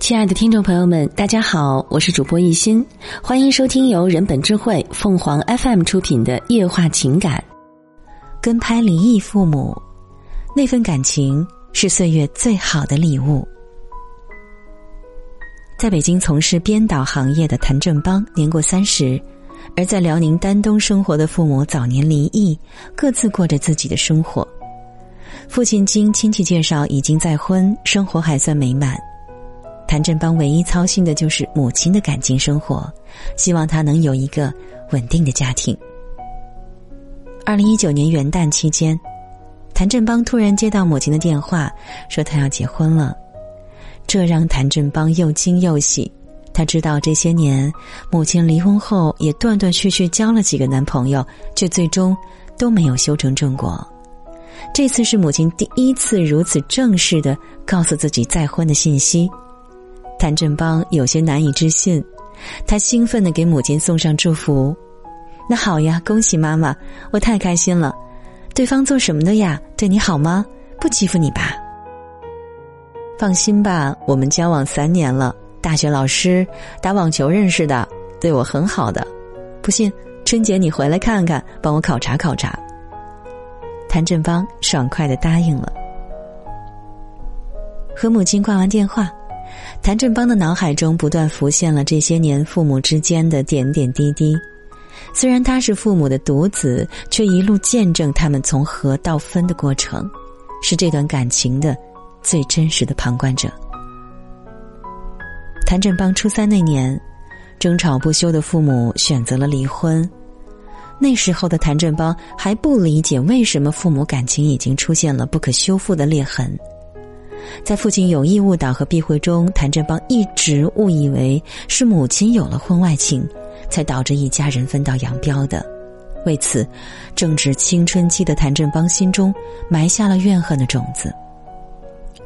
亲爱的听众朋友们，大家好，我是主播一心，欢迎收听由人本智慧凤凰 FM 出品的《夜话情感》。跟拍离异父母，那份感情是岁月最好的礼物。在北京从事编导行业的谭正邦年过三十，而在辽宁丹东生活的父母早年离异，各自过着自己的生活。父亲经亲戚介绍已经再婚，生活还算美满。谭振邦唯一操心的就是母亲的感情生活，希望她能有一个稳定的家庭。二零一九年元旦期间，谭振邦突然接到母亲的电话，说他要结婚了，这让谭振邦又惊又喜。他知道这些年母亲离婚后也断断续续交了几个男朋友，却最终都没有修成正果。这次是母亲第一次如此正式的告诉自己再婚的信息。谭振邦有些难以置信，他兴奋的给母亲送上祝福。那好呀，恭喜妈妈，我太开心了。对方做什么的呀？对你好吗？不欺负你吧？放心吧，我们交往三年了，大学老师，打网球认识的，对我很好的。不信，春节你回来看看，帮我考察考察。谭振邦爽快的答应了。和母亲挂完电话。谭振邦的脑海中不断浮现了这些年父母之间的点点滴滴，虽然他是父母的独子，却一路见证他们从合到分的过程，是这段感情的最真实的旁观者。谭振邦初三那年，争吵不休的父母选择了离婚，那时候的谭振邦还不理解为什么父母感情已经出现了不可修复的裂痕。在父亲有意误导和避讳中，谭振邦一直误以为是母亲有了婚外情，才导致一家人分道扬镳的。为此，正值青春期的谭振邦心中埋下了怨恨的种子。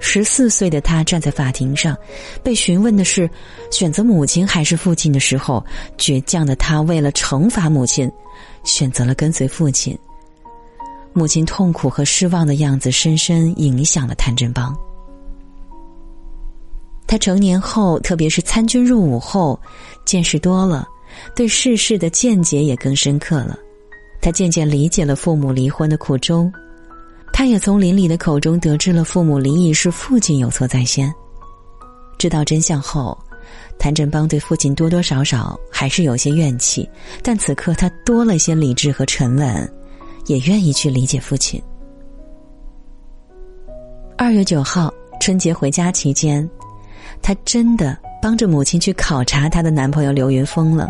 十四岁的他站在法庭上，被询问的是选择母亲还是父亲的时候，倔强的他为了惩罚母亲，选择了跟随父亲。母亲痛苦和失望的样子深深影响了谭振邦。他成年后，特别是参军入伍后，见识多了，对世事的见解也更深刻了。他渐渐理解了父母离婚的苦衷，他也从邻里的口中得知了父母离异是父亲有错在先。知道真相后，谭振邦对父亲多多少少还是有些怨气，但此刻他多了些理智和沉稳，也愿意去理解父亲。二月九号春节回家期间。她真的帮着母亲去考察她的男朋友刘云峰了。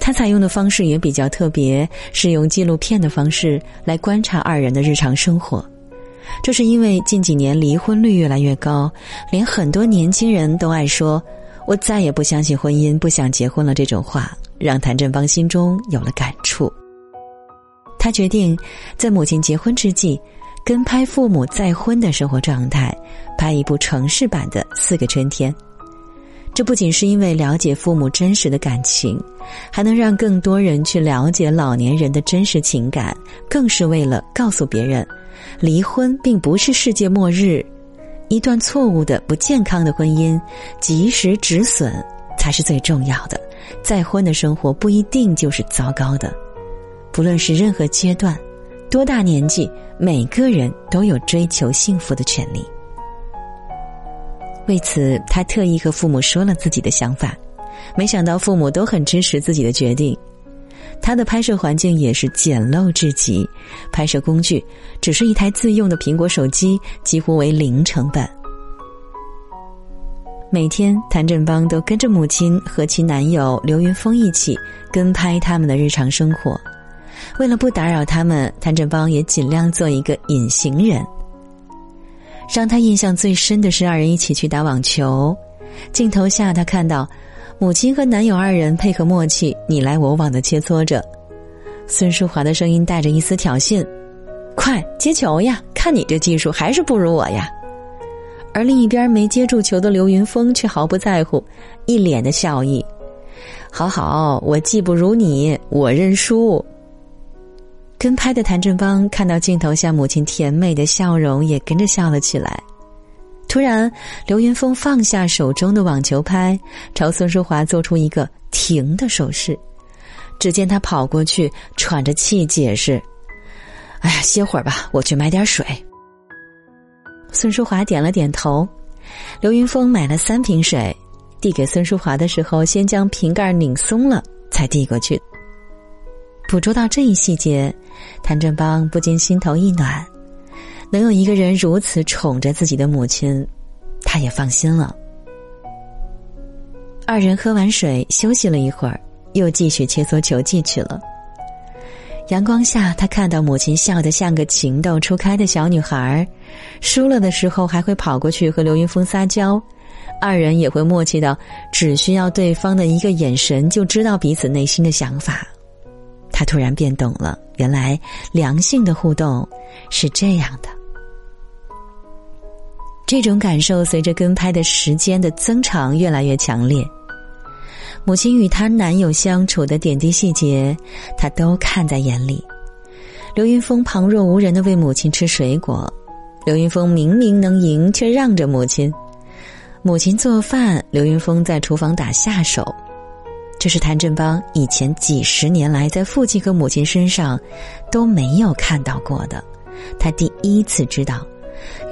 她采用的方式也比较特别，是用纪录片的方式来观察二人的日常生活。这是因为近几年离婚率越来越高，连很多年轻人都爱说“我再也不相信婚姻，不想结婚了”这种话，让谭振邦心中有了感触。他决定在母亲结婚之际。跟拍父母再婚的生活状态，拍一部城市版的《四个春天》。这不仅是因为了解父母真实的感情，还能让更多人去了解老年人的真实情感，更是为了告诉别人，离婚并不是世界末日，一段错误的、不健康的婚姻，及时止损才是最重要的。再婚的生活不一定就是糟糕的，不论是任何阶段。多大年纪，每个人都有追求幸福的权利。为此，他特意和父母说了自己的想法，没想到父母都很支持自己的决定。他的拍摄环境也是简陋至极，拍摄工具只是一台自用的苹果手机，几乎为零成本。每天，谭振邦都跟着母亲和其男友刘云峰一起跟拍他们的日常生活。为了不打扰他们，谭振邦也尽量做一个隐形人。让他印象最深的是二人一起去打网球，镜头下他看到母亲和男友二人配合默契，你来我往的切磋着。孙淑华的声音带着一丝挑衅：“快接球呀！看你这技术还是不如我呀。”而另一边没接住球的刘云峰却毫不在乎，一脸的笑意：“好好，我技不如你，我认输。”跟拍的谭振邦看到镜头下母亲甜美的笑容，也跟着笑了起来。突然，刘云峰放下手中的网球拍，朝孙淑华做出一个停的手势。只见他跑过去，喘着气解释：“哎呀，歇会儿吧，我去买点水。”孙淑华点了点头。刘云峰买了三瓶水，递给孙淑华的时候，先将瓶盖拧松了，才递过去。捕捉到这一细节，谭振邦不禁心头一暖。能有一个人如此宠着自己的母亲，他也放心了。二人喝完水，休息了一会儿，又继续切磋球技去了。阳光下，他看到母亲笑得像个情窦初开的小女孩输了的时候还会跑过去和刘云峰撒娇，二人也会默契到只需要对方的一个眼神就知道彼此内心的想法。他突然变懂了，原来良性的互动是这样的。这种感受随着跟拍的时间的增长越来越强烈。母亲与她男友相处的点滴细节，她都看在眼里。刘云峰旁若无人的喂母亲吃水果，刘云峰明明能赢却让着母亲。母亲做饭，刘云峰在厨房打下手。这是谭振邦以前几十年来在父亲和母亲身上都没有看到过的，他第一次知道。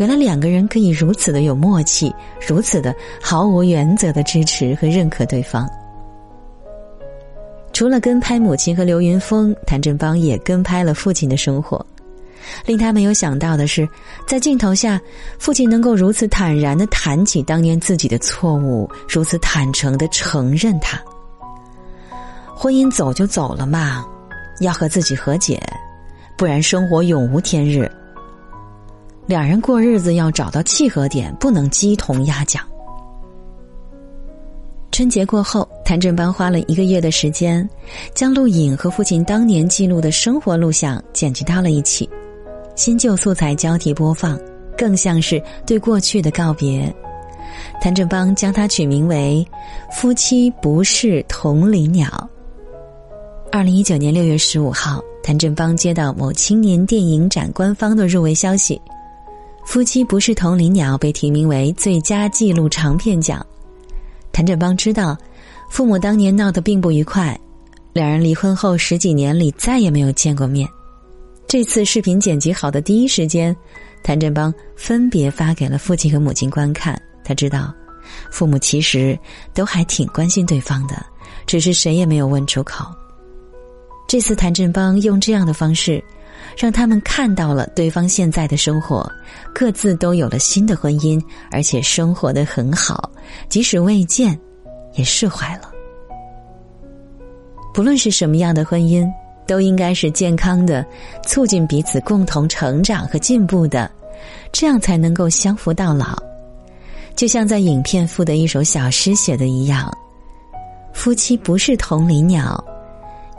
原来两个人可以如此的有默契，如此的毫无原则的支持和认可对方。除了跟拍母亲和刘云峰，谭振邦也跟拍了父亲的生活。令他没有想到的是，在镜头下，父亲能够如此坦然的谈起当年自己的错误，如此坦诚的承认他。婚姻走就走了嘛，要和自己和解，不然生活永无天日。两人过日子要找到契合点，不能鸡同鸭讲。春节过后，谭振邦花了一个月的时间，将录影和父亲当年记录的生活录像剪辑到了一起，新旧素材交替播放，更像是对过去的告别。谭振邦将它取名为《夫妻不是同林鸟》。二零一九年六月十五号，谭振邦接到某青年电影展官方的入围消息。夫妻不是同林鸟被提名为最佳纪录长片奖。谭振邦知道，父母当年闹得并不愉快，两人离婚后十几年里再也没有见过面。这次视频剪辑好的第一时间，谭振邦分别发给了父亲和母亲观看。他知道，父母其实都还挺关心对方的，只是谁也没有问出口。这次谭振邦用这样的方式。让他们看到了对方现在的生活，各自都有了新的婚姻，而且生活的很好，即使未见，也释怀了。不论是什么样的婚姻，都应该是健康的，促进彼此共同成长和进步的，这样才能够相扶到老。就像在影片附的一首小诗写的一样：“夫妻不是同林鸟，